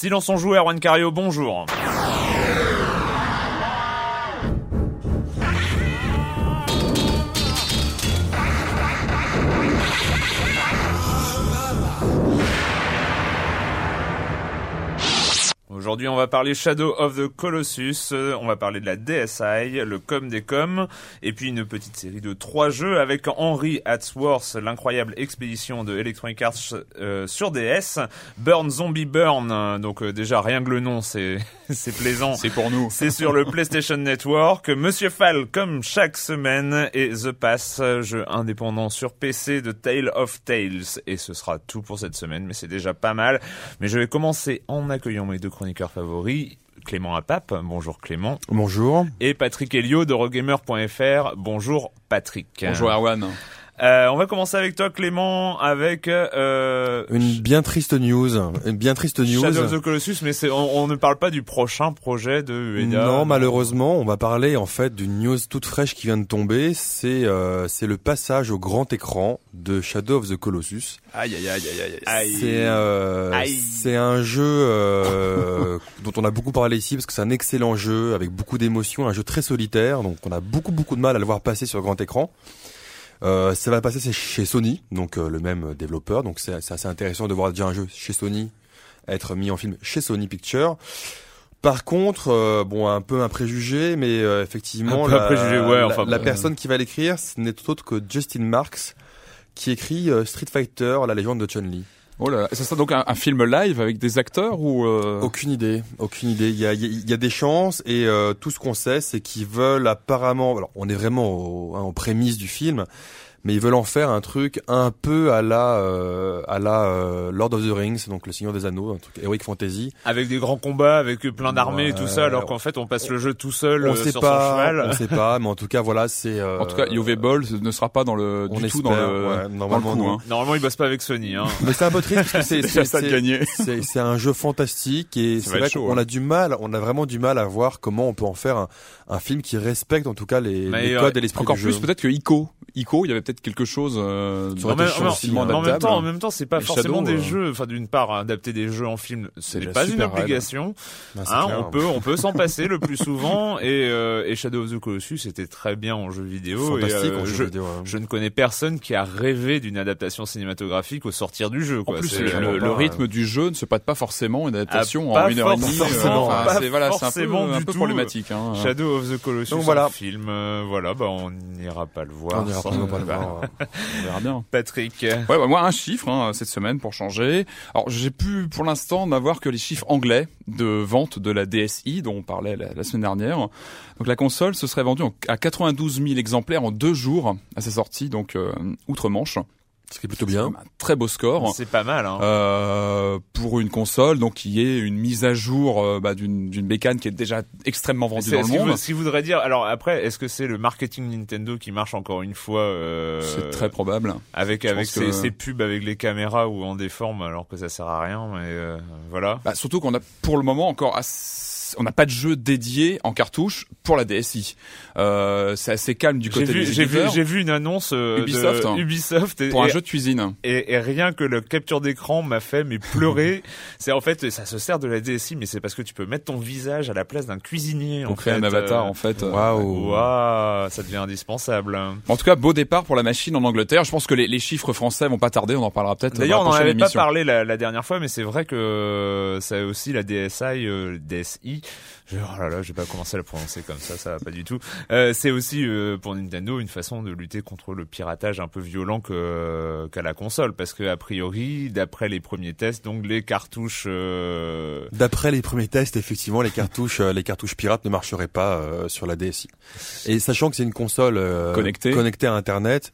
Silence on joue, Erwan Cario, bonjour. Aujourd'hui, on va parler Shadow of the Colossus, euh, on va parler de la DSi, le com des coms, et puis une petite série de trois jeux avec Henry Hatsworth, l'incroyable expédition de Electronic Arts euh, sur DS, Burn Zombie Burn, donc euh, déjà rien que le nom, c'est c'est plaisant. C'est pour nous. C'est sur le PlayStation Network. Monsieur Fall, comme chaque semaine, et The Pass, jeu indépendant sur PC de Tale of Tales. Et ce sera tout pour cette semaine, mais c'est déjà pas mal. Mais je vais commencer en accueillant mes deux chroniqueurs favoris. Clément Apap, bonjour Clément. Bonjour. Et Patrick Helio de Rogamer.fr, bonjour Patrick. Bonjour Erwan. Euh, on va commencer avec toi Clément, avec euh, Une bien triste news. Une bien triste news. Shadow of the Colossus, mais c'est, on, on ne parle pas du prochain projet de Ueda. Non, malheureusement, on va parler en fait d'une news toute fraîche qui vient de tomber. C'est euh, c'est le passage au grand écran de Shadow of the Colossus. Aïe aïe aïe aïe aïe. C'est euh, c'est un jeu euh, dont on a beaucoup parlé ici parce que c'est un excellent jeu avec beaucoup d'émotions, un jeu très solitaire, donc on a beaucoup beaucoup de mal à le voir passer sur grand écran. Euh, ça va passer chez Sony, donc euh, le même développeur, donc c'est assez intéressant de voir déjà un jeu chez Sony être mis en film chez Sony Pictures. Par contre, euh, bon, un peu un préjugé, mais euh, effectivement, Un peu un la, préjugé, ouais, la- enfin, la personne qui va l'écrire, ce n'est autre que Justin Marks, qui écrit euh, Street Fighter, la légende de Chun-Li. Oh là là. Ça sera donc un, film live avec des acteurs ou euh... Aucune idée, aucune idée. Il y a, il y a- des chances et euh, tout ce qu'on sait, c'est qu'ils veulent apparemment. Alors, on est vraiment au, hein, aux prémices du film, mais ils veulent en faire un truc un peu à la, euh, à la euh, Lord of the Rings, donc le Seigneur des Anneaux, un truc heroic fantasy. Avec des grands combats, avec plein d'armées et tout ça, alors qu'en fait on passe le jeu tout seul on euh, sait sur pas, son cheval. on sait pas, mais en tout cas, voilà, c'est. euh, En tout cas, Yove Ball ne sera pas dans le on du tout espère, dans le, ouais, dans le normalement coup. non. Hein. Normalement ils bossent pas avec Sony. Hein. Mais c'est un peu triste parce que c'est c'est- c'est- un jeu fantastique et c'est vrai qu'on hein. a du mal, on a vraiment du mal à voir comment on peut en faire un, un film qui respecte en tout cas les, les codes et l'esprit Encore du plus jeu. peut-être que Ico. Ico, il y avait peut-être quelque chose euh, En même, en- hein. en temps, en même temps, c'est pas Et forcément Shadow, des euh, jeux. Enfin, d'une part, adapter des jeux en film, C'est pas une obligation. Hein, clair. on peut, on peut s'en passer le plus souvent. Et, euh, et Shadow of the Colossus était très bien en jeu vidéo. et, fantastique euh, en jeu je, vidéo. hein. je ne connais personne qui a rêvé d'une adaptation cinématographique au sortir du jeu. En Quoi. plus, C'est- le, rythme euh, du jeu ne se prête pas forcément une adaptation Ah, en une heure et demie. c'est voilà, c'est un peu, problématique. Hein. Shadow of the Colossus, Donc voilà. en film, euh, voilà, bah on n'ira pas le voir. On ira sans- pas, le bah, On verra bien. Patrick, Ouais, bah, moi un chiffre hein, cette semaine pour changer. Alors j'ai pu pour l'instant n'avoir que les chiffres anglais de vente de la DSi dont on parlait la, la semaine dernière. Donc la console se serait vendue en- à 92 000 exemplaires en deux jours à sa sortie, donc euh, outre-Manche. Ce qui est plutôt bien. Un très beau score. c'est pas mal. Hein. Euh, pour une console donc qui est une mise à jour euh, bah, d'une d'une bécane qui est déjà extrêmement vendue C'est- dans le monde. ce qui voudrait dire, alors après, est-ce que c'est le marketing Nintendo qui marche encore une fois euh, C'est très probable. avec je avec que- ces pubs avec les caméras ou en déforme alors que ça sert à rien, mais euh, voilà. Bah, surtout qu'on a pour le moment encore assez- on n'a pas de jeu dédié en cartouche pour la DSi. Euh, c'est assez calme du côté vu, des éditeurs j'ai vu une annonce euh, Ubisoft, de hein. Ubisoft et, pour un et- jeu de cuisine. et, et rien que le capture d'écran m'a fait mais pleurer. c'est en fait ça se sert de la DSi, mais c'est parce que tu peux mettre ton visage à la place d'un cuisinier. On en crée fait, un avatar euh, en fait. euh, Waouh. Waouh, ça devient indispensable. En tout cas, beau départ pour la machine en Angleterre. Je pense que les, les chiffres français vont pas tarder. On en parlera peut-être. D'ailleurs, on n'en avait pas parlé la, la dernière fois, mais c'est vrai que ça a aussi la DSi, euh, Je, oh là là, je vais pas commencer à la prononcer comme ça, ça va pas du tout. Euh, c'est aussi euh, pour Nintendo une façon de lutter contre le piratage un peu violent qu'à la console, parce que a priori, d'après les premiers tests, donc les cartouches. euh, D'après les premiers tests, effectivement, les cartouches, euh, les cartouches pirates ne marcheraient pas euh, sur la DSi. Et sachant que c'est une console euh, Connectée. connectée à Internet,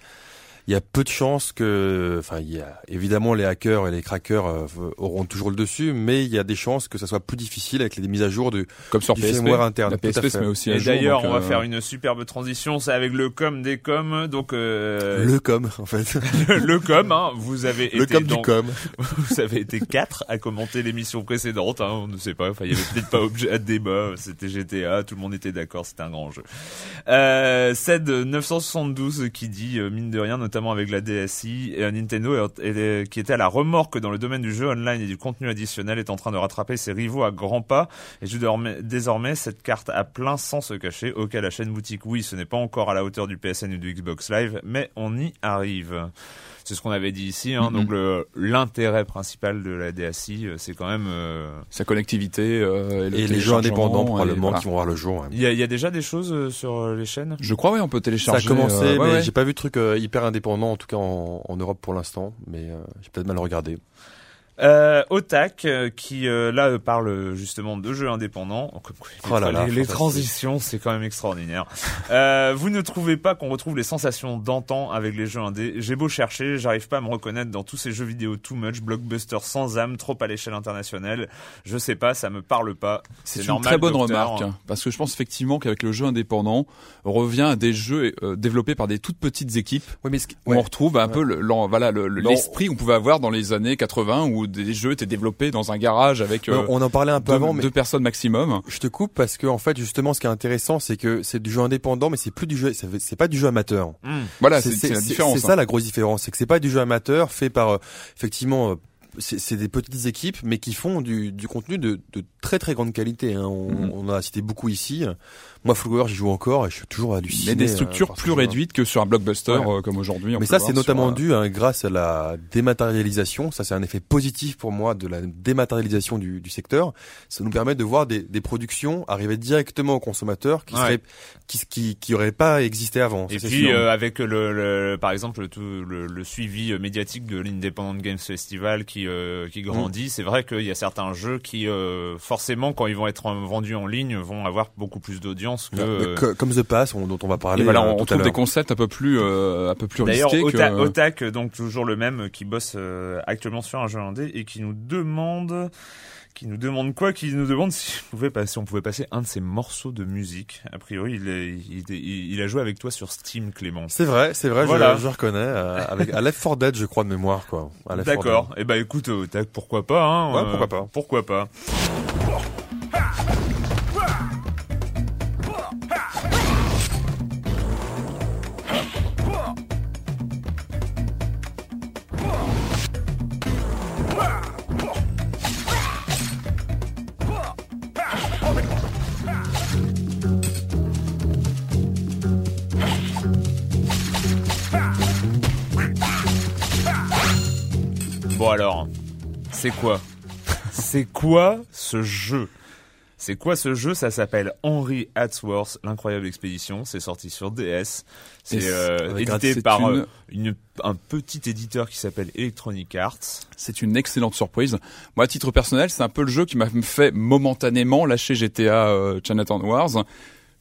il y a peu de chances que, enfin, il y a évidemment les hackers et les crackers euh, auront toujours le dessus, mais il y a des chances que ça soit plus difficile avec les mises à jour de Comme sur du PSP. firmware interne. La Tout à PSP se fait. met aussi à Et jour. d'ailleurs, on va euh, faire une superbe transition, c'est avec le com des coms, donc euh, Le com, en fait. le, le com, hein, vous avez Le été com dans- du com. vous avez été quatre à commenter l'émission précédente, hein, on ne sait pas, enfin il y avait peut-être pas objet à débat, c'était GTA, tout le monde était d'accord, c'était un grand jeu. Euh, CED 972 qui dit euh, mine de rien, notamment avec la DSI, et Nintendo qui était à la remorque dans le domaine du jeu online et du contenu additionnel est en train de rattraper ses rivaux à grands pas et joue désormais cette carte à plein sans se cacher. Ok, la chaîne boutique, oui, ce n'est pas encore à la hauteur du PSN ou du Xbox Live, mais on y arrive. C'est ce qu'on avait dit ici. Hein, Mhm. Donc le- l'intérêt principal de la DSI, euh, c'est quand même. euh, sa connectivité euh, et, le Et les jeux indépendants, probablement, voilà. qui vont voir le jour. ouais. Il y, a, il y a déjà des choses euh, sur les chaînes? Je crois oui, on peut Ça a télécharger. commencé, euh, ouais, mais ouais. j'ai pas vu de truc euh, hyper indépendant, en tout cas en, en Europe pour l'instant, mais euh, j'ai peut-être mal regardé. Euh, Otak euh, qui euh, là euh, parle justement de jeux indépendants. Oh, quoi, les, là transitions, c'est quand même extraordinaire. Euh, vous ne trouvez pas qu'on retrouve les sensations d'antan avec les jeux indés J'ai beau chercher, j'arrive pas à me reconnaître dans tous ces jeux vidéo too much, blockbuster sans âme, trop à l'échelle internationale. Je sais pas, ça me parle pas. C'est une normal, très bonne docteur. remarque hein, parce que je pense effectivement qu'avec le jeu indépendant, on revient à des jeux euh, développés par des toutes petites équipes Oui, mais ce qui- où ouais. on retrouve un Ouais. peu le- voilà le- l'esprit qu'on pouvait avoir dans les années 80 où des jeux étaient développés dans un garage avec euh, on en parlait un peu deux, avant, mais deux personnes maximum. je te coupe parce que en fait, justement, ce qui est intéressant, c'est que c'est du jeu indépendant, mais c'est plus du jeu, c'est pas du jeu amateur. Hmm. Voilà, c'est la différence. C'est hein. ça la grosse différence, c'est que c'est pas du jeu amateur fait par euh, effectivement. euh, c'est des petites équipes, mais qui font du, du contenu de, de très très grande qualité. Hein. On, Mhm. on en a cité beaucoup ici. Moi, Flower, j'y joue encore et je suis toujours halluciné. mais des euh, structures ce plus réduites que sur un blockbuster Ouais. euh, comme aujourd'hui. Mais ça, c'est notamment euh, dû hein, grâce à la dématérialisation. Ça, c'est un effet positif pour moi de la dématérialisation du, du secteur. Ça nous permet de voir des, des productions arriver directement aux consommateurs qui Ouais. seraient, qui, qui, qui auraient pas existé avant. Et puis euh, avec le, le- par exemple tout le, le suivi euh, médiatique de l'Independent Games Festival qui euh, qui grandit, c'est vrai qu'il y a certains jeux qui euh, forcément quand ils vont être euh, vendus en ligne vont avoir beaucoup plus d'audience que. Euh, co- comme The Pass, on- dont on va et parler. voilà, euh, on tout à trouve des concepts un peu plus euh, un peu plus D'ailleurs, risqués Ota- que Otak, donc toujours le même, qui bosse euh, actuellement sur un jeu indé et qui nous demande, qui nous demande quoi Qui nous demande si, on pouvait passer, on pouvait passer un de ses morceaux de musique. A priori, il, est- il, il- il a joué avec toi sur Steam, Clément. C'est vrai, c'est vrai, Voilà. je, je reconnais. euh, avec à Left 4 Dead, je crois de mémoire, quoi. À Left 4 Dead. D'accord. Eh ben écoute, Otak, pourquoi pas hein, Ouais, pourquoi pas. Pourquoi pas Bon alors, c'est quoi C'est quoi ce jeu? C'est quoi ce jeu? Ça s'appelle Henry Hatsworth, l'incroyable expédition. C'est sorti sur DS. C'est euh, édité par une- euh, une- un petit éditeur qui s'appelle Electronic Arts. C'est une excellente surprise. Moi, à titre personnel, c'est un peu le jeu qui m'a fait momentanément lâcher GTA euh, Chinatown Wars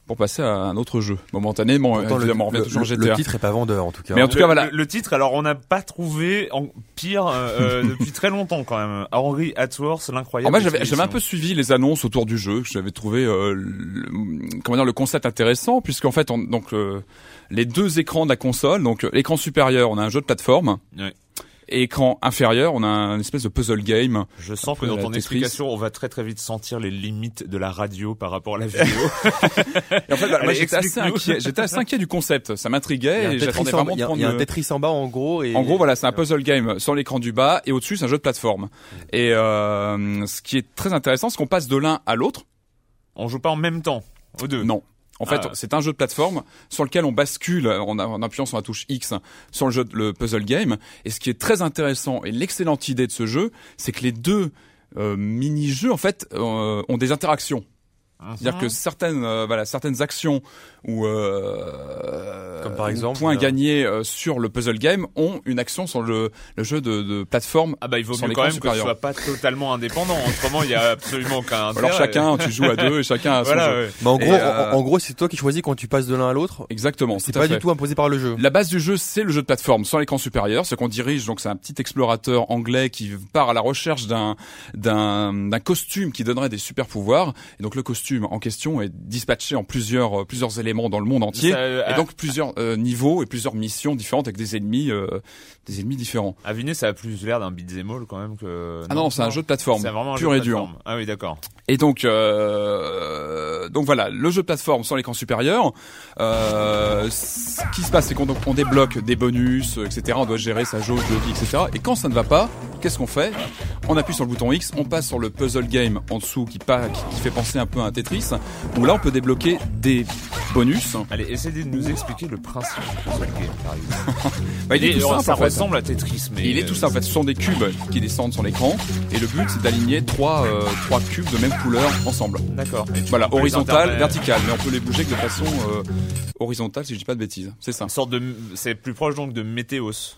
pour passer à un autre jeu. Momentanément, Pourtant, le, évidemment, on revient le- toujours le- GTA. le titre est pas vendeur, en tout cas. Mais en tout le, cas, voilà. le- le titre, alors on n'a pas trouvé en pire euh, euh, depuis très longtemps quand même. Henry Hatsworth, l'incroyable moi, j'avais, un peu suivi les annonces autour du jeu, j'avais trouvé, euh, le, comment dire, le concept intéressant, puisqu'en fait, on- donc euh, les deux écrans de la console, donc l'écran supérieur, on a un jeu de plateforme, Ouais. Et écran inférieur, on a un espèce de puzzle game. Je sens que dans ton Tetris. explication, on va très très vite sentir les limites de la radio par rapport à la vidéo. Et en fait, Allez, j'étais assez inquiet, j'étais assez inquiet du concept, ça y m'intriguait, et j'attendais en- vraiment il y de a- prendre il y a un Tetris en bas, en gros. Et, En gros, voilà, c'est un puzzle game sur l'écran du bas et au-dessus, c'est un jeu de plateforme. Et euh, ce qui est très intéressant, c'est qu'on passe de l'un à l'autre. on joue pas en même temps, aux deux. Non. En fait, Ah. c'est un jeu de plateforme sur lequel on bascule en, en appuyant sur la touche X sur le jeu, le puzzle game. Et ce qui est très intéressant et l'excellente idée de ce jeu, c'est que les deux euh, mini-jeux en fait euh, ont des interactions. C'est-à-dire que certaines, euh, voilà, certaines actions ou euh, Comme par exemple, points euh, gagnés euh, sur le puzzle game ont une action sur le, le jeu de, de plateforme. Ah bah il vaut mieux quand même que ce supérieur. soit pas totalement indépendant. Autrement, il y a absolument aucun intérêt. Alors chacun, tu joues à deux et chacun a son Voilà, jeu. ouais. Mais en Et, gros, euh, en, en gros, c'est toi qui choisis quand tu passes de l'un à l'autre. Exactement. C'est pas fait. du tout imposé par le jeu. La base du jeu, c'est le jeu de plateforme sur l'écran supérieur, ce qu'on dirige. Donc, c'est un petit explorateur anglais qui part à la recherche d'un d'un d'un costume qui donnerait des super pouvoirs. Et donc, le costume en question est dispatché en plusieurs euh, plusieurs éléments dans le monde entier, Ça, euh, et donc plusieurs euh, niveaux et plusieurs missions différentes avec des ennemis des ennemis différents. Nue, ça a plus l'air d'un beat'em all quand même que. Ah non, c'est un jeu de plateforme pur et dur. Ah oui, d'accord. Et donc, donc voilà, le jeu de plateforme sur l'écran supérieur. Euh, ce qui se passe, c'est qu'on on débloque des bonus, etc. On doit gérer sa jauge de vie, etc. Et quand ça ne va pas, qu'est-ce qu'on fait? On appuie sur le bouton X, on passe sur le puzzle game en dessous qui, qui, qui fait penser un peu à un Tetris, où là on peut débloquer des bonus. Allez, essayez de nous expliquer le principe du puzzle game, par exemple. Bah, il est Et, tout simple ça en fait. ressemble à Tetris, mais. Il est tout ça en fait, ce sont des cubes qui descendent sur l'écran et le but c'est d'aligner trois, euh, trois cubes de même couleur ensemble. D'accord. Voilà, horizontal, vertical, mais on peut les bouger que de façon euh, horizontale si je dis pas de bêtises. C'est ça. Une sorte de. C'est plus proche donc de Météos.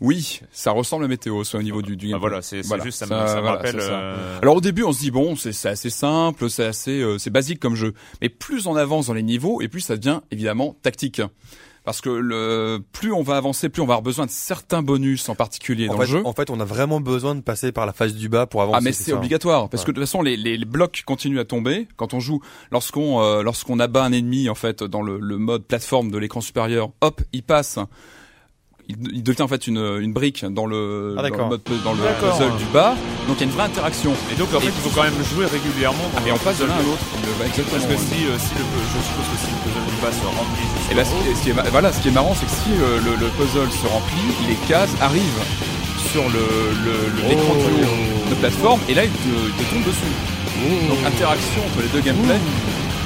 Oui, ça ressemble à Météo, soit au niveau du, du Ah, voilà, c'est Voilà, juste, ça, me- ça, ça me voilà, rappelle. ça. euh, Alors au début, on se dit bon, c'est assez simple, c'est assez, euh, c'est basique comme jeu. Mais plus on avance dans les niveaux, et plus ça devient évidemment tactique. Parce que le plus on va avancer, plus on va avoir besoin de certains bonus en particulier En dans fait, le jeu. en fait, on a vraiment besoin de passer par la phase du bas pour avancer. Ah mais c'est ça obligatoire parce que de toute façon les, les, les blocs continuent à tomber quand on joue lorsqu'on euh, lorsqu'on abat un ennemi en fait dans le, le mode plateforme de l'écran supérieur hop il passe il, il devient en fait une, une brique dans le, Ah, dans le mode dans le puzzle du bas donc il y a une vraie interaction Et donc en fait, Et- il faut quand même jouer régulièrement. dans et un on passe de puzzle l'un à l'autre va exactement Parce que ouais. si, euh, si le, je suppose que si le puzzle du bas se remplit Et ben, ce, ce qui est, voilà, ce qui est marrant, c'est que si euh, le, le puzzle se remplit, les cases arrivent sur le, le, le- l'écran de plateforme, et là, il te, il te tombe dessus. Donc, interaction entre les deux gameplays.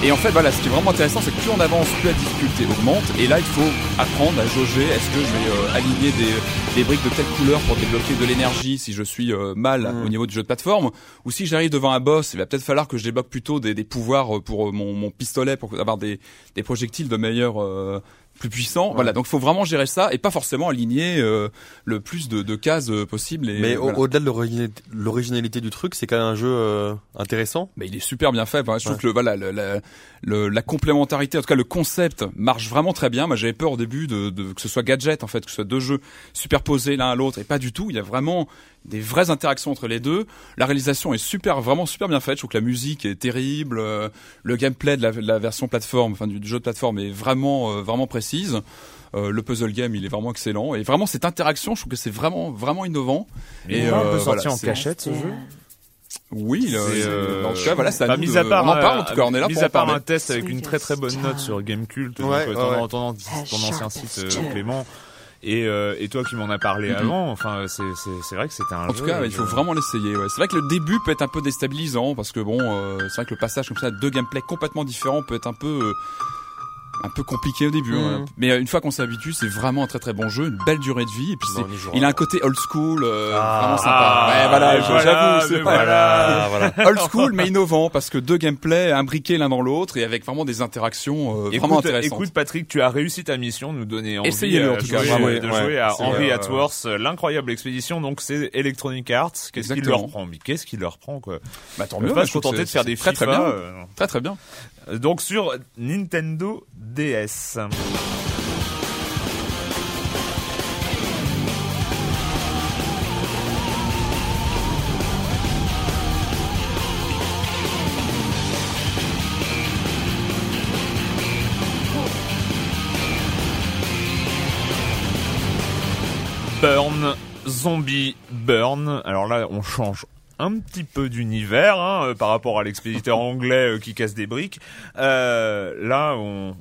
Et en fait, voilà, ce qui est vraiment intéressant, c'est que plus on avance, plus la difficulté augmente. Et là, il faut apprendre à jauger. Est-ce que je vais euh, aligner des, des briques de telle couleur pour débloquer de l'énergie si je suis euh, mal au niveau du jeu de plateforme? Ou si j'arrive devant un boss, il va peut-être falloir que je débloque plutôt des, des pouvoirs euh, pour mon, mon pistolet, pour avoir des, des projectiles de meilleur... euh, plus puissants. Voilà, donc il faut vraiment gérer ça et pas forcément aligner euh, le plus de, de cases euh, possible. Et, Mais voilà. au-delà de l'originalité- du truc, c'est quand même un jeu euh, intéressant. Mais il est super bien fait. Je trouve Ouais. que le, voilà, le- la, le- la complémentarité, en tout cas le concept marche vraiment très bien. Moi, j'avais peur au début de, de- que ce soit gadget, en fait, que ce soit deux jeux superposés l'un à l'autre, et pas du tout. Il y a vraiment des vraies interactions entre les deux. La réalisation est super, vraiment super bien faite. Je trouve que la musique est terrible. le gameplay de la, de la version plateforme, enfin du, jeu de plateforme, est vraiment, vraiment précise. Euh, le puzzle game, il est vraiment excellent. Et vraiment cette interaction, je trouve que c'est vraiment, vraiment innovant. Et on euh, peut sortir voilà, en cachette ce jeu Oui, le- euh, en tout cas, voilà, c'est à bah, mis à part, on en parle, en tout cas, on est là mis pour à part parler. un test avec une très très bonne note sur Gamecult, Ouais, ouais, ton, ouais. ton, ton ancien site euh, Clément. Et, euh, et toi qui m'en as parlé Mhm. avant, enfin c'est c'est c'est vrai que c'était un En jeu, tout cas, il faut euh, vraiment l'essayer. Ouais. C'est vrai que le début peut être un peu déstabilisant parce que bon, euh, c'est vrai que le passage comme ça, de deux gameplays complètement différents peut être un peu euh, un peu compliqué au début. Ouais. Mais euh, une fois qu'on s'habitue, c'est vraiment un très très bon jeu, une belle durée de vie. Et puis jouera. il a un côté old school, euh, Ah. vraiment sympa. Ah, ouais, voilà, j'avoue, c'est voilà. Ah, voilà. old school mais innovant parce que deux gameplays imbriqués l'un dans l'autre et avec vraiment des interactions euh, vraiment Écoute, intéressantes. écoute Patrick, tu as réussi ta mission, nous donner envie Essayez-le, euh, en tout cas, jouer- vraiment, de ouais. jouer à Henry euh, Atworth, l'incroyable expédition. Donc c'est Electronic Arts. Qu'est-ce qu'il Exactement. leur prend Mais qu'est-ce qu'il leur prend quoi? Bah, tant On peut mieux, pas moi, se contenter de faire des très très bien, euh, très très bien. Donc sur Nintendo DS. Burn, Zombie, Burn. Alors là, on change un petit peu d'univers hein, euh, par rapport à l'expéditeur anglais euh, qui casse des briques. Euh, là, on,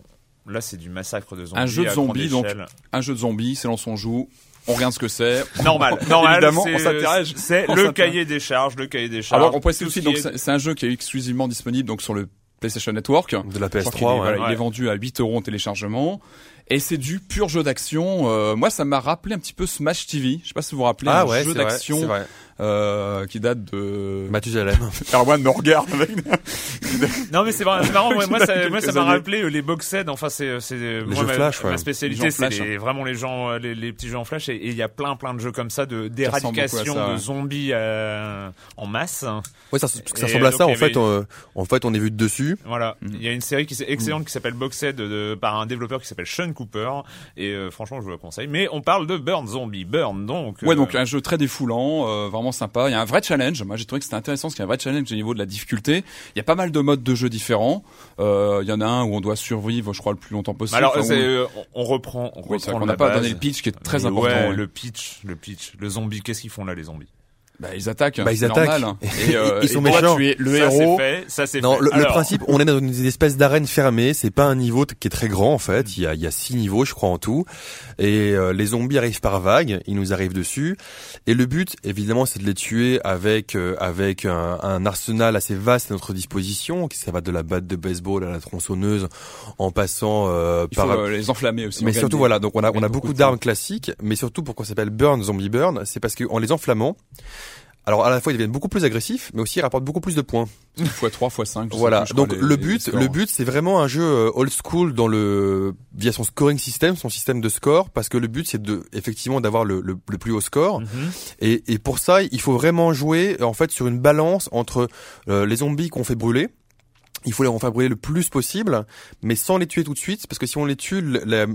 là, c'est du massacre de zombies. Un jeu de zombies, donc. Un jeu de zombies, c'est on joue, on regarde ce que c'est. normal, normal. Évidemment, c'est- on s'intéresse. C'est On le cahier des charges, le cahier des charges. Alors on précise tout aussi donc est- c'est un jeu qui est exclusivement disponible donc sur le PlayStation Network. De la Je crois PS3, qu'il est, ouais. voilà, il Ouais. est vendu à 8 euros en téléchargement. Et c'est du pur jeu d'action. Euh, moi, ça m'a rappelé un petit peu Smash TV. Je sais pas si vous vous rappelez, Ah un ouais, jeu c'est vrai, d'action euh, qui date de. Mathusalem. Erwan me regarde avec. Non mais c'est marrant, c'est marrant. Moi, moi, ça, moi, ça quelques m'a rappelé euh, les box. Enfin, c'est c'est moi, ma, Flash, ouais. ma spécialité, c'est Flash, les- vraiment les gens, les, les petits jeux en Flash. Et il y a plein, plein de jeux comme ça de d'éradication de zombies euh, en masse. Ouais, ça, ça Et ressemble à ça. En fait, euh, en fait, on est vu de dessus. Voilà, Mm. il y a une série qui est excellente qui s'appelle Boxed de, de- par un développeur qui s'appelle Sean Cooper et euh, franchement je vous la conseille. Mais on parle de Burn Zombie, Burn donc. Ouais, euh, donc un jeu très défoulant, euh, vraiment sympa. Il y a un vrai challenge. Moi, j'ai trouvé que c'était intéressant parce qu'il y a un vrai challenge au niveau de la difficulté. Il y a pas mal de modes de jeu différents. Euh, il y en a un où on doit survivre, je crois, le plus longtemps possible. alors Enfin, euh, on on reprend, on Oui, reprend la n'a pas base. donné le pitch qui est très Mais important. Ouais. le pitch, le pitch, le zombie. Qu'est-ce qu'ils font là les zombies? Bah, ils attaquent. Bah, ils attaquent. normal. Et, euh, Ils sont et toi, méchants. tu es le ça, héros. fait, ça c'est Non, fait. le, le principe, on est dans une espèce d'arène fermée. C'est pas un niveau qui est très grand en fait. Il y a, il y a six niveaux, je crois en tout. Et euh, les zombies arrivent par vagues. Ils nous arrivent dessus. Et le but, évidemment, c'est de les tuer avec euh, avec un, un arsenal assez vaste à notre disposition. qui Ça va de la batte de baseball à la tronçonneuse, en passant euh, Il faut par euh, les enflammer aussi. mais surtout voilà, donc on a on a Beaucoup beaucoup d'armes classiques, mais surtout pourquoi ça s'appelle Burn Zombie Burn, c'est parce qu'en les enflammant, alors à la fois ils deviennent beaucoup plus agressifs, mais aussi ils rapportent beaucoup plus de points. x3, x5. je sais Voilà. plus, je crois, Donc les- le les but, le but, c'est vraiment un jeu euh, old school dans le via son scoring system, son système de score, parce que le but c'est de effectivement d'avoir le, le, le plus haut score. mhm. Et, et pour ça, il faut vraiment jouer en fait sur une balance entre euh, les zombies qu'on fait brûler. Il faut les en faire brûler le plus possible, mais sans les tuer tout de suite, parce que si on les tue, la,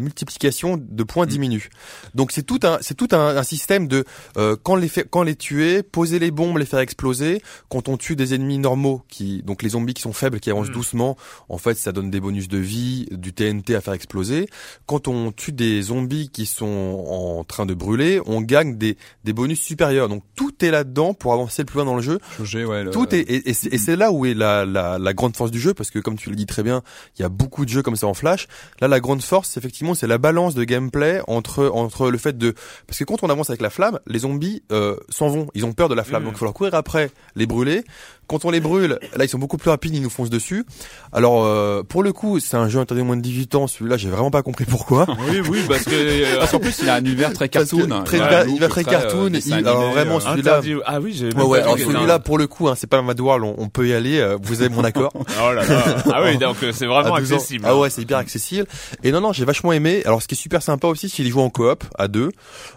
multiplication de points Mm. diminue. Donc c'est tout un, c'est tout un, un système de euh, quand les quand les tuer, poser les bombes, les faire exploser. Quand on tue des ennemis normaux, qui donc les zombies qui sont faibles, qui avancent Mm. doucement, en fait ça donne des bonus de vie, du TNT à faire exploser. Quand on tue des zombies qui sont en train de brûler, on gagne des, des bonus supérieurs. Donc tout est là-dedans pour avancer le plus loin dans le jeu. Jauger, ouais, le- Tout est et, et c'est là où est la, la, la grande force du jeu parce que comme tu le dis très bien, il y a beaucoup de jeux comme ça en flash. Là, la grande force, effectivement, c'est la balance de gameplay entre entre le fait de parce que quand on avance avec la flamme, les zombies euh, s'en vont, ils ont peur de la flamme, Mm. donc il faut leur courir après, les brûler. Quand on les brûle, là ils sont beaucoup plus rapides, ils nous foncent dessus. Alors euh, pour le coup, c'est un jeu interdit moins de 18 ans. Celui-là, j'ai vraiment pas compris pourquoi. Oui, oui, parce que euh, Parce qu'en plus, il a un univers très cartoon. très- il va- va très cartoon, dessin il- animé, alors vraiment, euh, celui-là-. Ah oui, j'ai. Ouais, ouais, alors celui-là, pour le coup, hein, c'est pas Mad World, on, on peut y aller. euh, vous avez mon accord. Oh là là. Ah oui, donc euh, c'est vraiment à 12 ans. accessible. Ah ouais, c'est hyper accessible. Et non, non, j'ai vachement aimé. Alors, ce qui est super sympa aussi, c'est qu'il joue en coop à deux.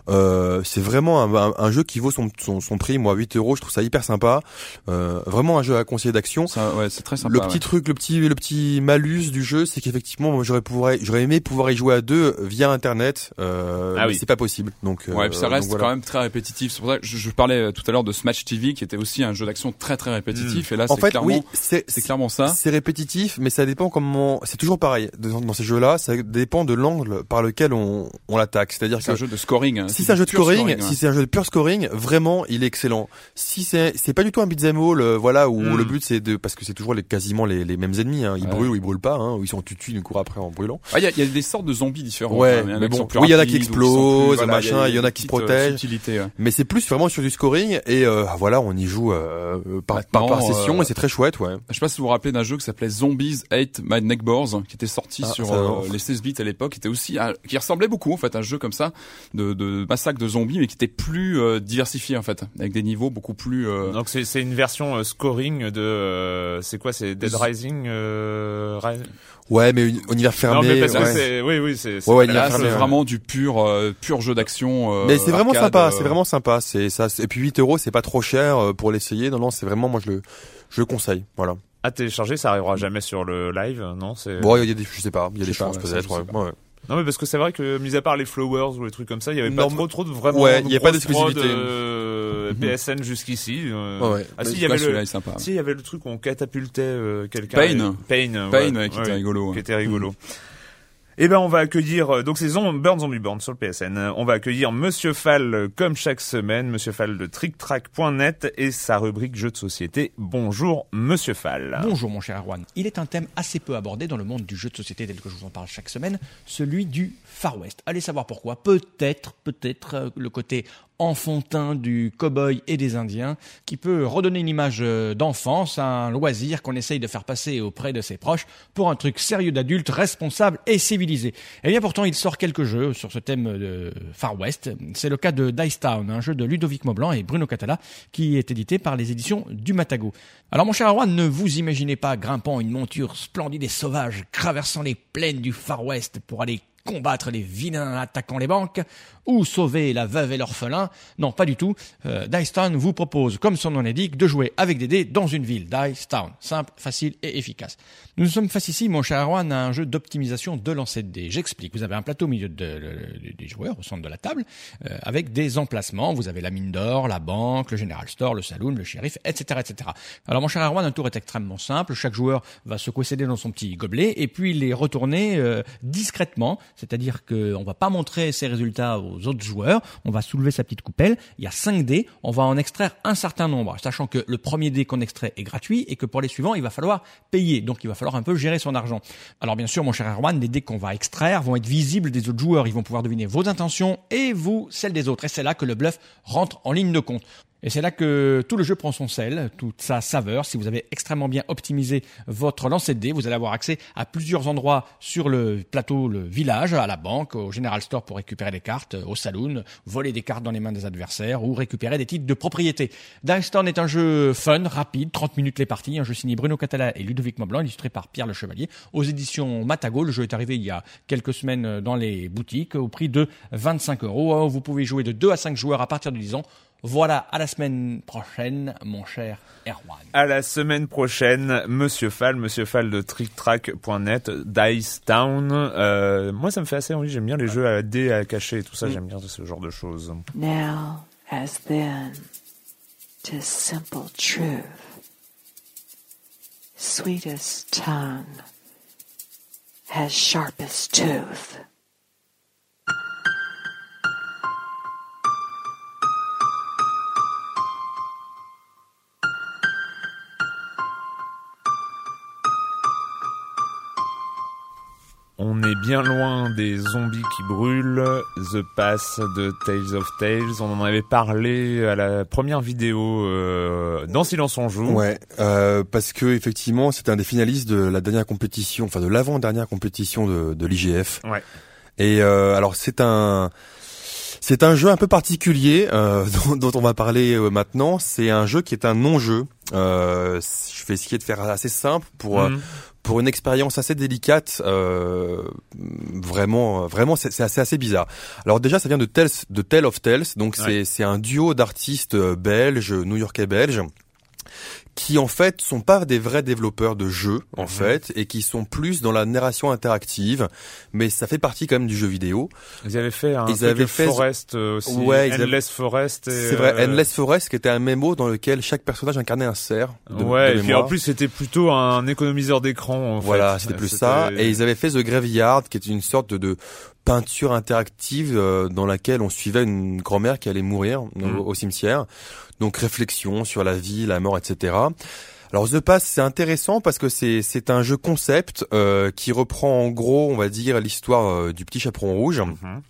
Euh, c'est vraiment un, un- un jeu qui vaut son, son, son prix. Moi, 8 euros, je trouve ça hyper sympa. Euh, vraiment un jeu à conseiller d'action. Ouais, c'est très sympa. Le ouais. petit truc, le petit, le petit malus du jeu, c'est qu'effectivement, j'aurais pourrais, j'aurais aimé pouvoir y jouer à deux via Internet. Euh, Ah oui. c'est pas possible. Donc, euh, Ouais, puis ça donc reste voilà. quand même très répétitif. C'est pour ça que je, je parlais euh, tout à l'heure de Smash TV, qui était aussi un jeu d'action très très répétitif. Et là, En fait, clairement, oui, c'est clairement ça. C'est répétitif, mais ça dépend comment. C'est toujours pareil dans, dans ces jeux-là. Ça dépend de l'angle par lequel on, on l'attaque. C'est-à-dire C'est un jeu de scoring. hein. si c'est un jeu de scoring, ouais. si c'est un jeu de pur scoring, vraiment, il est excellent. Si c'est c'est pas du tout un beat'em all, euh, voilà, où Mm. le but c'est de parce que c'est toujours les, quasiment les, les mêmes ennemis. Hein. Ils Ouais. brûlent ou ils brûlent pas. Hein. Ou ils sont tutus, ils nous courent après en brûlant. Ah, Il y, a, il y a des sortes de zombies différents. Ouais, hein. Il y en a mais qui bon. Oui, il y en a qui explosent, voilà, machin, il y en a qui petite, euh, protègent. subtilité, ouais. Mais c'est plus vraiment sur du scoring et euh, voilà, on y joue euh, par, par, session euh, et c'est très chouette, ouais. Je sais pas si vous vous rappelez d'un jeu qui s'appelait Zombies Hate My Neighbors, qui était sorti Ah, sur euh, les 16 bits à l'époque, qui était aussi un- qui ressemblait beaucoup en fait à un jeu comme ça de, de massacre de zombies, mais qui était plus euh, diversifié en fait, avec des niveaux beaucoup plus. euh, Donc c'est c'est une version euh, scoring de euh, c'est quoi c'est Dead Rising euh, Ouais, mais uni- univers Non mais fermé. parce que ouais. c'est oui oui c'est c'est Ouais, ouais, Là, c'est ouais. vraiment du pur, euh, pur jeu d'action. euh, Mais c'est vraiment sympa, euh, c'est vraiment sympa. C'est ça. c'est- Et puis 8 euros, c'est pas trop cher euh, pour l'essayer. Non, non, c'est vraiment, moi, je le, je le conseille. Voilà. à télécharger ça arrivera jamais sur le live non c'est Bon, il y a des, je sais pas, il y a Je des chances peut-être. ouais. Non mais parce que c'est vrai que mis à part les flowers ou les trucs comme ça il y avait pas trop trop de vraiment ouais, il y a pas d'exclusivité. euh, PSN jusqu'ici euh. Ouais, ouais. ah si il y avait le sympa. si il y avait le truc où on catapultait euh, quelqu'un Pain. Pain euh, Pain, ouais, ouais, qui était rigolo. ouais. qui était rigolo. Eh ben, on va accueillir, euh, donc c'est Burn Zombie Burn sur le PSN. Euh, On va accueillir Monsieur Fall, euh, comme chaque semaine, Monsieur Fall de TrickTrack.net et sa rubrique jeux de société. Bonjour, Monsieur Fall. Bonjour mon cher Erwan. Il est un thème assez peu abordé dans le monde du jeu de société tel que je vous en parle chaque semaine, celui du Far West. Allez savoir pourquoi. Peut-être, peut-être le côté enfantin du cow-boy et des Indiens, qui peut redonner une image euh, d'enfance, un loisir qu'on essaye de faire passer auprès de ses proches pour un truc sérieux d'adulte, responsable et civilisé. Et bien pourtant, il sort quelques jeux sur ce thème de Far West. C'est le cas de Dice Town, un jeu de Ludovic Maublanc et Bruno Catala, qui est édité par les éditions du Matago. Alors mon cher Arwan, ne vous imaginez pas grimpant une monture splendide et sauvage, traversant les plaines du Far West pour aller combattre les vilains attaquant les banques, ou sauver la veuve et l'orphelin. Non, pas du tout. Euh, Dice Town vous propose, comme son nom l'indique, de jouer avec des dés dans une ville. Dice Town. Simple, facile et efficace. Nous sommes face ici, mon cher Arwan, à un jeu d'optimisation de lancer de dés. J'explique. Vous avez un plateau au milieu de, de- des joueurs, au centre de la table, euh, avec des emplacements. Vous avez la mine d'or, la banque, le General Store, le saloon, le shérif, etc., etc. Alors, mon cher Arwan, un tour est extrêmement simple. Chaque joueur va secouer ses dés dans son petit gobelet et puis les retourner euh, discrètement. C'est-à-dire qu'on va pas montrer ses résultats aux autres joueurs. On va soulever sa petite coupelle. Il y a 5 dés. On va en extraire un certain nombre, sachant que le premier dé qu'on extrait est gratuit et que pour les suivants, il va falloir payer. Donc, il va falloir un peu gérer son argent. Alors, bien sûr, mon cher Erwan, les dés qu'on va extraire vont être visibles des autres joueurs. Ils vont pouvoir deviner vos intentions et vous, celles des autres. Et c'est là que le bluff rentre en ligne de compte. Et c'est là que tout le jeu prend son sel, toute sa saveur. Si vous avez extrêmement bien optimisé votre lancer de dés, vous allez avoir accès à plusieurs endroits sur le plateau, le village, à la banque, au General Store pour récupérer des cartes, au saloon, voler des cartes dans les mains des adversaires ou récupérer des titres de propriété. Dice Town est un jeu fun, rapide, 30 minutes les parties, un jeu signé Bruno Catala et Ludovic Maublanc, illustré par Pierre Le Chevalier, aux éditions Matago. Le jeu est arrivé il y a quelques semaines dans les boutiques au prix de 25 euros. Vous pouvez jouer de 2 à 5 joueurs à partir de 10 ans. Voilà, à la semaine prochaine, mon cher Erwan. À la semaine prochaine, Monsieur Fall, Monsieur Fall de TrickTrack.net, Dice Town. Euh, moi, ça me fait assez envie. J'aime bien les jeux à dés à cacher et tout ça. J'aime bien ce genre de choses. Now, as then, 'tis simple truth. Sweetest tongue has sharpest tooth. On est bien loin des zombies qui brûlent. The Pass de Tales of Tales. On en avait parlé à la première vidéo euh, dans Silence on joue. Ouais, euh, parce que effectivement, c'est un des finalistes de la dernière compétition, enfin de l'avant-dernière compétition de, de l'IGF. Ouais. Et euh, alors c'est un c'est un jeu un peu particulier euh, dont, dont on va parler euh, maintenant. C'est un jeu qui est un non-jeu. Euh, je vais essayer de faire assez simple pour euh, Mhm. pour une expérience assez délicate. Euh, vraiment, vraiment, c'est assez assez bizarre. Alors déjà, ça vient de Tales, de Tale of Tales. Donc c'est Ouais. c'est un duo d'artistes belges, new-yorkais belges qui en fait sont pas des vrais développeurs de jeux en Mhm. fait et qui sont plus dans la narration interactive mais ça fait partie quand même du jeu vidéo Ils avaient fait un Ils avaient fait- Forest euh, aussi. Ouais, avaient- Endless Forest. c'est vrai euh, Endless Forest qui était un MMO dans lequel chaque personnage incarnait un cerf de, ouais, de et puis en plus c'était plutôt un économiseur d'écran. en voilà c'était plus ça et ils avaient fait The Graveyard qui était une sorte de, de peinture interactive euh, dans laquelle on suivait une grand-mère qui allait mourir au- Mhm. au cimetière donc réflexion sur la vie la mort etc Alors The Pass c'est intéressant parce que c'est c'est un jeu concept euh, qui reprend en gros on va dire l'histoire euh, du petit chaperon rouge. Mhm.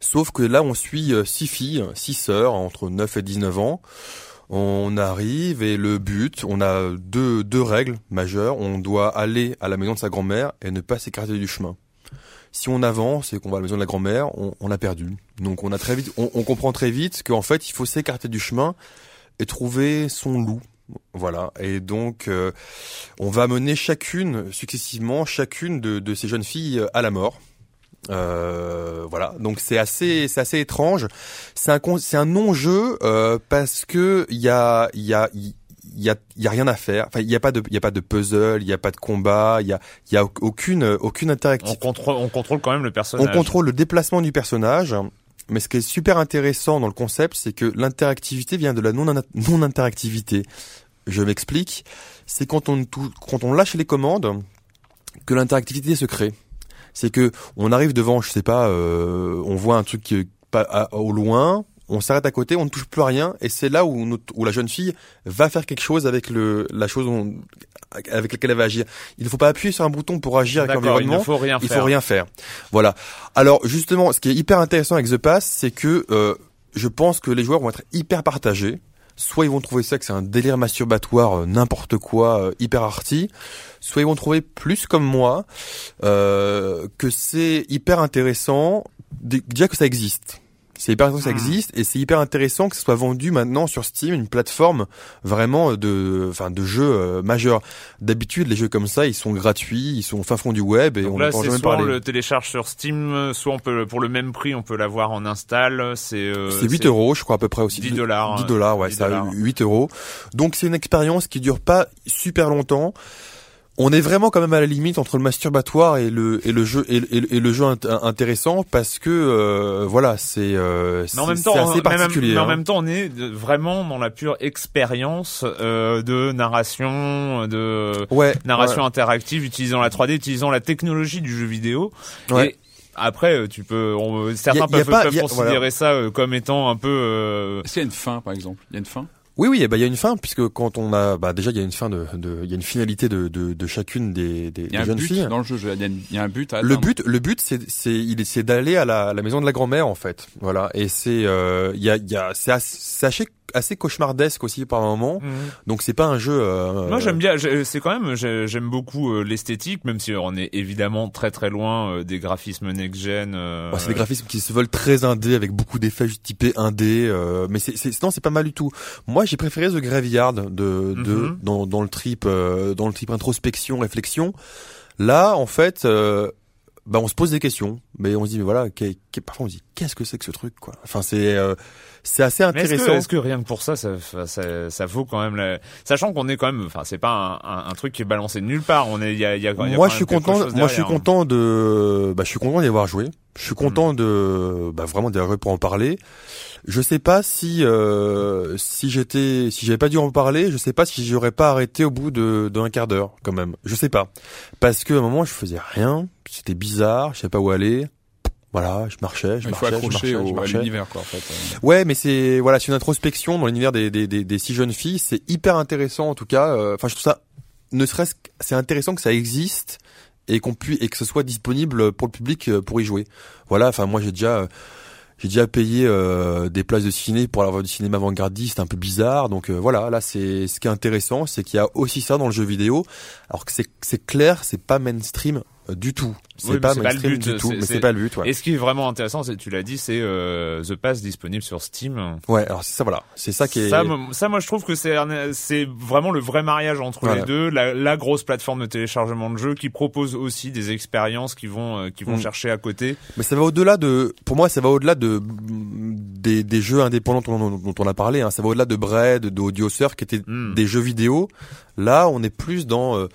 Sauf que là on suit euh, six filles, six sœurs entre 9 et 19 ans. On arrive et le but, on a deux deux règles majeures, on doit aller à la maison de sa grand-mère et ne pas s'écarter du chemin. Si on avance et qu'on va à la maison de la grand-mère, on, a perdu. Donc on a très vite, on, comprend très vite qu'en fait il faut s'écarter du chemin et trouver son loup. Voilà. Et donc, euh, on va mener chacune, successivement, chacune de, ces jeunes filles à la mort. Euh, voilà. Donc c'est assez, c'est assez étrange. C'est un, c'est un non-jeu euh, parce que il y a, il y a, il y a, il y a rien à faire. Enfin, il y a pas de, il y a pas de puzzle, il y a pas de combat, il y a, il y a aucune, aucune On interactivité. contrôle, on contrôle quand même le personnage. On contrôle le déplacement du personnage, mais ce qui est super intéressant dans le concept, c'est que l'interactivité vient de la non- non-interactivité. Je m'explique. C'est quand on, quand on lâche les commandes que l'interactivité se crée. C'est que on arrive devant, je sais pas, euh, on voit un truc qui pas à- au loin, on s'arrête à côté, on ne touche plus à rien, et c'est là où, notre- où la jeune fille va faire quelque chose avec le, la chose dont- avec laquelle elle va agir. Il ne faut pas appuyer sur un bouton pour agir avec D'accord, il l'environnement ne faut rien il faire. faut rien faire. Voilà. Alors justement, ce qui est hyper intéressant avec The Pass, c'est que euh, je pense que les joueurs vont être hyper partagés. Soit ils vont trouver ça que c'est un délire masturbatoire, euh, n'importe quoi, euh, hyper arty. Soit ils vont trouver plus comme moi euh, que c'est hyper intéressant. Déjà que ça existe. C'est hyper intéressant que ça existe et c'est hyper intéressant que ça soit vendu maintenant sur Steam, une plateforme vraiment de, enfin, de jeux euh, majeurs. D'habitude, les jeux comme ça, ils sont gratuits, ils sont au fin fond du web et Donc on là, c'est jamais soit on le télécharge sur Steam, soit on peut, pour le même prix, on peut l'avoir en install. C'est euh, C'est 8 euros, je crois à peu près aussi. 10 dollars. 10 dollars, ouais, 10 ça, dollars. 8 euros. Donc c'est une expérience qui dure pas super longtemps. On est vraiment quand même à la limite entre le masturbatoire et le et le jeu et, le- et le- et le jeu int- intéressant parce que euh, voilà c'est euh, Mais en c'est- même temps, c'est on- assez mais particulier. mais en hein. même temps, on est vraiment dans la pure expérience euh, de narration, de Ouais, narration ouais. interactive, utilisant la 3D, utilisant la technologie du jeu vidéo. Ouais. Et après, euh, tu peux, on- certains Y a- y a peuvent, pas- peuvent y a- considérer voilà. ça euh, comme étant un peu. euh, Est-ce qu'il y a une fin, par exemple? Il y a une fin? Oui, oui, eh ben, il y a une fin puisque quand on a, bah, déjà il y a une fin de, de- il y a une finalité de, de, de chacune des, des, Il y des a un jeunes but filles. dans le jeu. Il y a, y un but à Le but, le but, c'est, c'est, il est, c'est d'aller à la, la maison de la grand-mère en fait, voilà. Et c'est, euh, il y a, il y a, c'est c'est assez, cauchemardesque aussi par moment. Donc c'est pas un jeu. euh, Moi j'aime bien, j'ai- c'est quand même, j'ai- j'aime beaucoup euh, l'esthétique, même si on est évidemment très très loin euh, des graphismes euh, Ouais, c'est des graphismes qui se veulent très indé avec beaucoup d'effets typés indé, euh, mais c'est, c'est, non, c'est pas mal du tout. Moi, j'ai préféré The Graveyard de, de Mhm. dans, dans le trip, euh, dans le trip introspection, réflexion. Là, en fait, euh, bah, on se pose des questions, mais on se dit, mais voilà, qu'est- qu'est- parfois on se dit, qu'est-ce que c'est que ce truc, quoi? Enfin, c'est, euh, c'est assez Mais est-ce que, intéressant. est-ce que rien que pour ça, ça, ça, ça vaut quand même la... Sachant qu'on est quand même, enfin, c'est pas un, un, un truc qui est balancé de nulle part. On est, il y a, y a, a moi quand je suis content moi je suis hein. content de bah je suis content d'y avoir joué je suis content Mm. de bah vraiment d'y avoir joué pour en parler je sais pas si euh, si j'étais si j'avais pas dû en parler je sais pas si j'aurais pas arrêté au bout de d'un quart d'heure quand même je sais pas parce que à un moment je faisais rien c'était bizarre je savais pas où aller voilà je marchais je Il faut marchais je accrocher marchais, je au, à marchais. l'univers, quoi, en fait. Ouais, mais c'est voilà, c'est une introspection dans l'univers des, des, des, des six jeunes filles. C'est hyper intéressant en tout cas. Euh, Enfin, je trouve ça, ne serait-ce, que- c'est intéressant que ça existe et qu'on puisse et que ce soit disponible pour le public euh, pour y jouer. Voilà. Enfin, moi j'ai déjà euh, j'ai déjà payé euh, des places de ciné pour aller voir du cinéma avant-gardiste, un peu bizarre. Donc euh, voilà, là c'est ce qui est intéressant, c'est qu'il y a aussi ça dans le jeu vidéo. Alors que c'est c'est clair, c'est pas mainstream du tout. C'est Oui, pas pas le but, du tout, mais c'est- pas le but. Ouais. Et ce qui est vraiment intéressant, c'est, tu l'as dit, c'est euh, The Pass disponible sur Steam. Ouais. Alors c'est ça, voilà, c'est ça qui est. Ça, mo- ça, moi, je trouve que c'est vraiment le vrai mariage entre Voilà. les deux. La, la grosse plateforme de téléchargement de jeux qui propose aussi des expériences qui vont euh, qui vont Mm. chercher à côté. Mais ça va au-delà de, pour moi, ça va au-delà de des, des jeux indépendants dont, dont- dont on a parlé. Hein. Ça va au-delà de Braid, de AudioSurf, qui étaient Mm. des jeux vidéo. Là, on est plus dans, euh,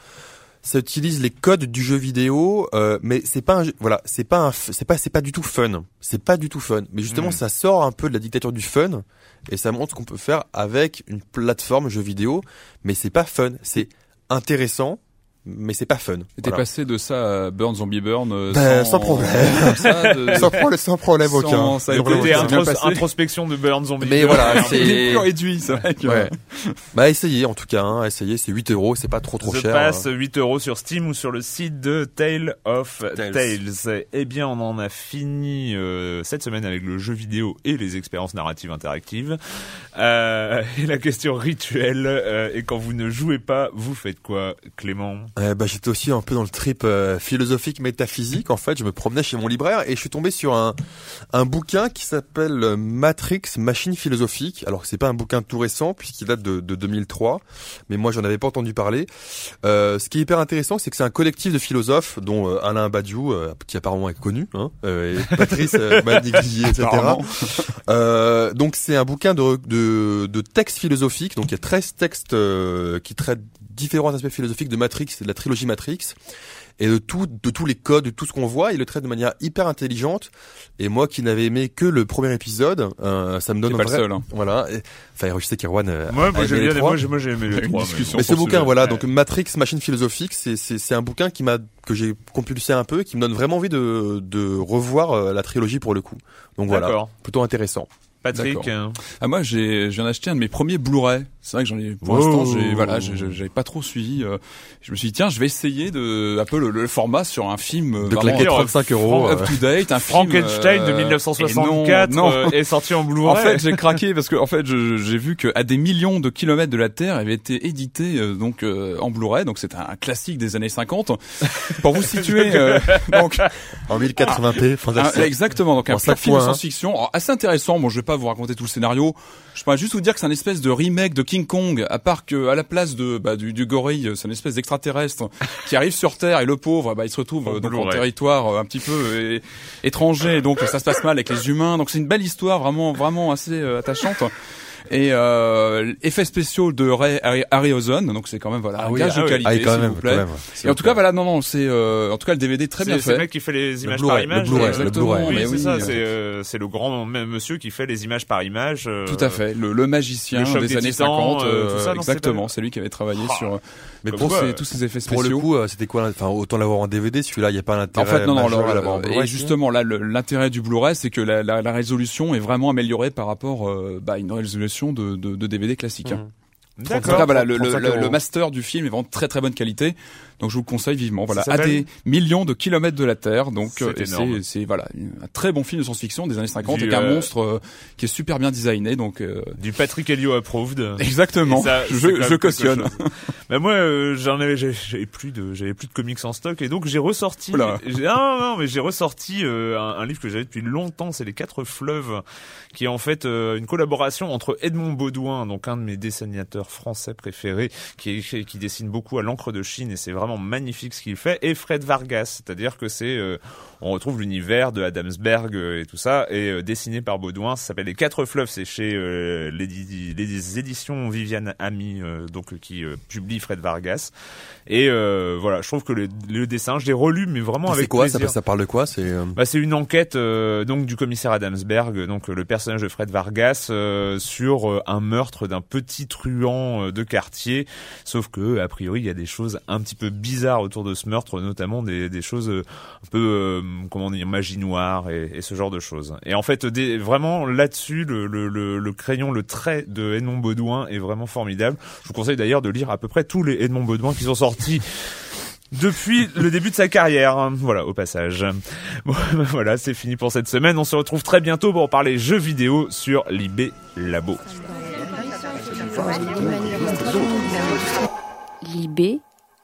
ça utilise les codes du jeu vidéo, euh, mais c'est pas, un, jeu- voilà, c'est pas, un, c'est pas, c'est pas du tout fun. C'est pas du tout fun. Mais justement, Mm. ça sort un peu de la dictature du fun et ça montre ce qu'on peut faire avec une plateforme jeu vidéo. Mais c'est pas fun. C'est intéressant, mais c'est pas fun. Et t'es Voilà. passé de ça à Burn Zombie Burn euh, Ben, sans, sans problème. comme ça, de- sans problème, sans problème Sans- aucun. ça a été- intros- introspection de Burn Zombie. Mais voilà, c'est- Il est plus réduit, c'est vrai que... Ouais. Bah essayez en tout cas, hein, essayez, c'est 8 euros, c'est pas trop trop The cher. Pass, hein. 8 euros sur Steam ou sur le site de Tale of Tales. Tales. Eh bien, on en a fini euh, cette semaine avec le jeu vidéo et les expériences narratives interactives. Euh, et la question rituelle euh, est quand vous ne jouez pas, vous faites quoi, Clément? Euh, bah, j'étais aussi un peu dans le trip euh, philosophique métaphysique. En fait, je me promenais chez mon libraire et je suis tombé sur un un bouquin qui s'appelle euh, Matrix Machine philosophique. Alors c'est pas un bouquin tout récent puisqu'il date de, de 2003, mais moi j'en avais pas entendu parler. Euh, ce qui est hyper intéressant, c'est que c'est un collectif de philosophes dont euh, Alain Badiou, qui apparemment est connu, hein, euh, et Patrice Maniglier, etc. Euh, donc c'est un bouquin de, de, de textes philosophiques. Donc il y a 13 textes qui traitent différents aspects philosophiques de Matrix et de la trilogie Matrix et de tout, de tous les codes, de tout ce qu'on voit. Il le traite de manière hyper intelligente. Et moi qui n'avais aimé que le premier épisode, euh, ça me donne T'es pas un le seul, hein. Voilà. Et- Enfin, je sais qu'Erwan. euh, Moi, moi a j'ai aimé les bien, trois. moi, j'ai- aimé les Une trois. discussion. Mais ce bouquin, voilà, ouais. donc Matrix Machine philosophique, c'est c'est c'est un bouquin qui m'a que j'ai compulsé un peu, et qui me donne vraiment envie de de revoir euh, la trilogie pour le coup. Donc voilà, D'accord. plutôt intéressant. Patrick, hein. Ah moi j'ai je viens d'acheter un de mes premiers Blu-ray C'est vrai que j'en ai pour Wow. l'instant j'ai voilà j'avais pas trop suivi. euh, je me suis dit tiens je vais essayer de un peu le, le format sur un film euh, De claquer 35 euros. up euh, to date un Frankenstein film, de euh, 1964 et non, non. euh, est sorti en Blu-ray. En fait, j'ai craqué parce que en fait, j'ai vu que à des millions de kilomètres de la Terre, avait été édité euh, donc euh, en Blu-ray, donc c'est un classique des années 50. Pour vous situer, euh, donc En 1080p, un- fantastique. exactement, donc un film de fois, hein. science-fiction, Alors, assez intéressant. Bon, je vais pas vous raconter tout le scénario. Je pourrais juste vous dire que c'est un espèce de remake de King Kong, à part que à la place de bah, du, du gorille, c'est une espèce d'extraterrestre qui arrive sur Terre et le pauvre, bah, il se retrouve euh, donc en Blu-ray. territoire euh, un petit peu euh, étranger, donc ça se passe mal avec les humains. Donc c'est une belle histoire, vraiment vraiment assez euh, attachante. Et euh, effets spéciaux de Ray Harry- Harryhausen, donc c'est quand même voilà Ah un oui, gage ah de qualité, Ah, et quand s'il même, vous quand plaît. même. Et en tout cas, voilà, non, non, c'est euh, en tout cas le DVD très bien C'est c'est le fait. mec qui fait les images par image. le Blu-ray, le Exactement, Blu-ray. Oui, c'est oui, ça. C'est euh, c'est le grand monsieur qui fait les images par image. euh, Tout à fait, le, le magicien des, des années Titans, 50, euh, euh, tout ça, non, exactement, c'est lui qui avait travaillé Ah. sur Mais pour, tous, quoi, ces, tous ces effets pour le spéciaux. coup, c'était quoi Enfin, autant l'avoir en DVD, celui-là, il n'y a pas en l'intérêt. fait, non, non, en et justement, là, le- l'intérêt du Blu-ray, c'est que la, la, la résolution est vraiment améliorée par rapport euh, bah, à une résolution de, de, de DVD classique. hein. D'accord. cas, voilà, le, le, 35 le- le euros. master du film est vraiment de très très bonne qualité, donc je vous le conseille vivement. Voilà, à des millions de kilomètres de la Terre, donc C'est euh, c'est voilà un très bon film de science-fiction des années 50 Du, avec un euh, monstre euh, qui est super bien designé, donc euh, Du Patrick Helio approved. exactement. Ça, je, je cautionne. Bah moi, euh, j'en avais, j'avais- plus de, j'avais plus de comics en stock et donc j'ai ressorti. Oula. non, non, mais j'ai ressorti un, un livre que j'avais depuis longtemps, c'est les Quatre Fleuves, qui est en fait une collaboration entre Edmond Baudouin, donc un de mes dessinateurs français préférés, qui est, qui dessine beaucoup à l'encre de Chine et c'est vraiment magnifique ce qu'il fait, et Fred Vargas, c'est-à-dire que c'est, euh, on retrouve l'univers de Adamsberg euh, et tout ça, et euh, dessiné par Baudouin, ça s'appelle les Quatre Fleuves, c'est chez euh, les éditions Viviane Ami, donc qui publie Fred Vargas. Et voilà, je trouve que le, le dessin, je l'ai relu, mais vraiment C'est avec quoi? Ça, plaisir. ça parle de quoi? C'est Bah, c'est une enquête donc du commissaire Adamsberg, donc le personnage de Fred Vargas, sur un meurtre d'un petit truand de quartier. Sauf que a priori il y a des choses un petit peu bizarres autour de ce meurtre, notamment des, choses euh, un peu euh, comment dire magie noire et, ce genre de choses. Et en fait vraiment là-dessus le, le, crayon, le trait de Edmond Baudouin est vraiment formidable. Je vous conseille d'ailleurs de lire à peu près tous les Edmond Baudouin qui sont sortis depuis le début de sa carrière. Voilà, au passage. Bon, ben voilà, c'est fini pour cette semaine. On se retrouve très bientôt pour parler jeux vidéo sur l'IB Labo. Libé,